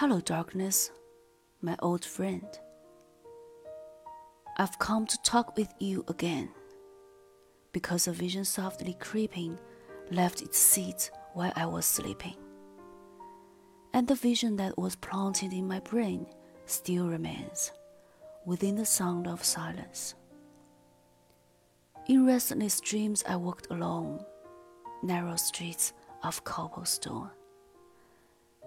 Hello, darkness, my old friend. I've come to talk with you again, because a vision softly creeping left its seat while I was sleeping. And the vision that was planted in my brain still remains within the sound of silence. In restless dreams, I walked along narrow streets of cobblestone.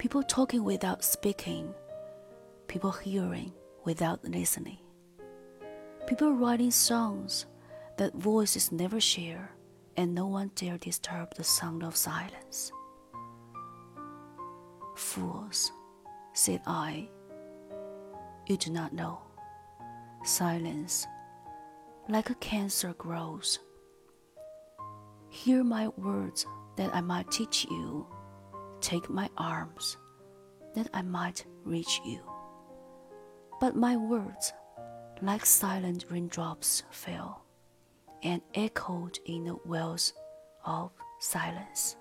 People talking without speaking, people hearing without listening, people writing songs that voices never share, and no one dare disturb the sound of silence. Fools, said I, you do not know. Silence, like a cancer, grows. Hear my words that I might teach you Take my arms, that I might reach you. But my words, like silent raindrops, fell and echoed in the wells of silence.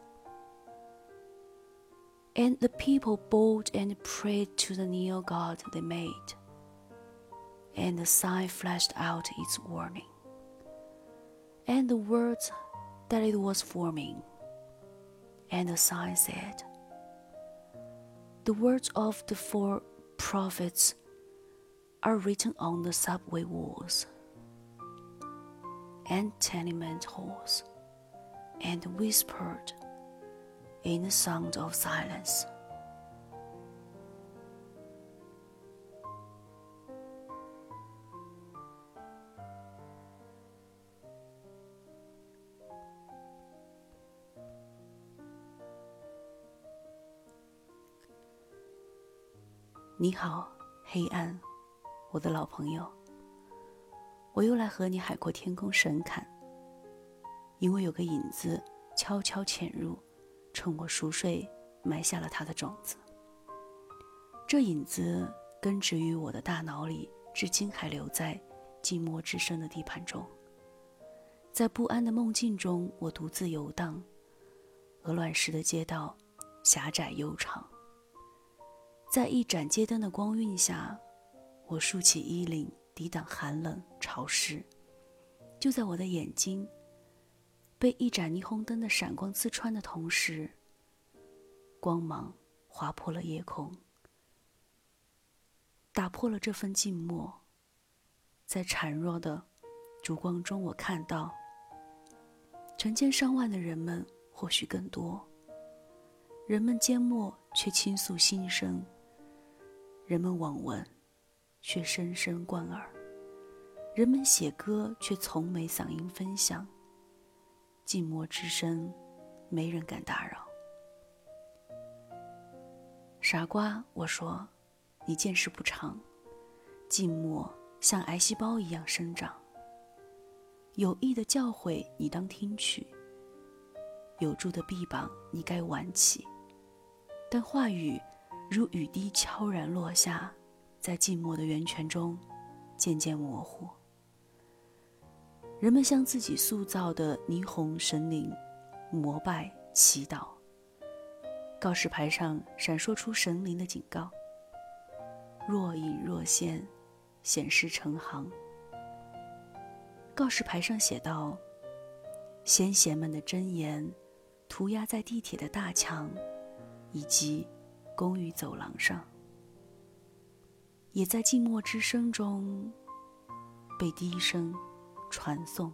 And the people bowed and prayed to the near God they made. And the sign flashed out its warning. And the words that it was forming. And the sign said, the words of the four prophets are written on the subway walls and tenement halls and whispered in the sound of silence. 你好，黑暗，我的老朋友。我又来和你海阔天空神侃，因为有个影子悄悄潜入，趁我熟睡埋下了它的种子。这影子根植于我的大脑里，至今还留在寂寞之深的地盘中。在不安的梦境中，我独自游荡，鹅卵石的街道，狭窄悠长。在一盏街灯的光晕下，我竖起衣领抵挡寒冷潮湿。就在我的眼睛被一盏霓虹灯的闪光刺穿的同时，光芒划破了夜空，打破了这份静默。在孱弱的烛光中，我看到成千上万的人们，或许更多。人们缄默，却倾诉心声。人们罔闻，却声声贯耳；人们写歌，却从没嗓音分享。寂寞之声，没人敢打扰。傻瓜，我说，你见识不长。寂寞像癌细胞一样生长。有益的教诲，你当听取；有助的臂膀，你该挽起。但话语。如雨滴悄然落下，在静默的源泉中渐渐模糊。人们向自己塑造的霓虹神灵膜拜祈祷。告示牌上闪烁出神灵的警告：若隐若现，显示成行。告示牌上写道：先贤们的箴言，涂鸦在地铁的大墙，以及。公寓走廊上，也在静默之声中被低声传送。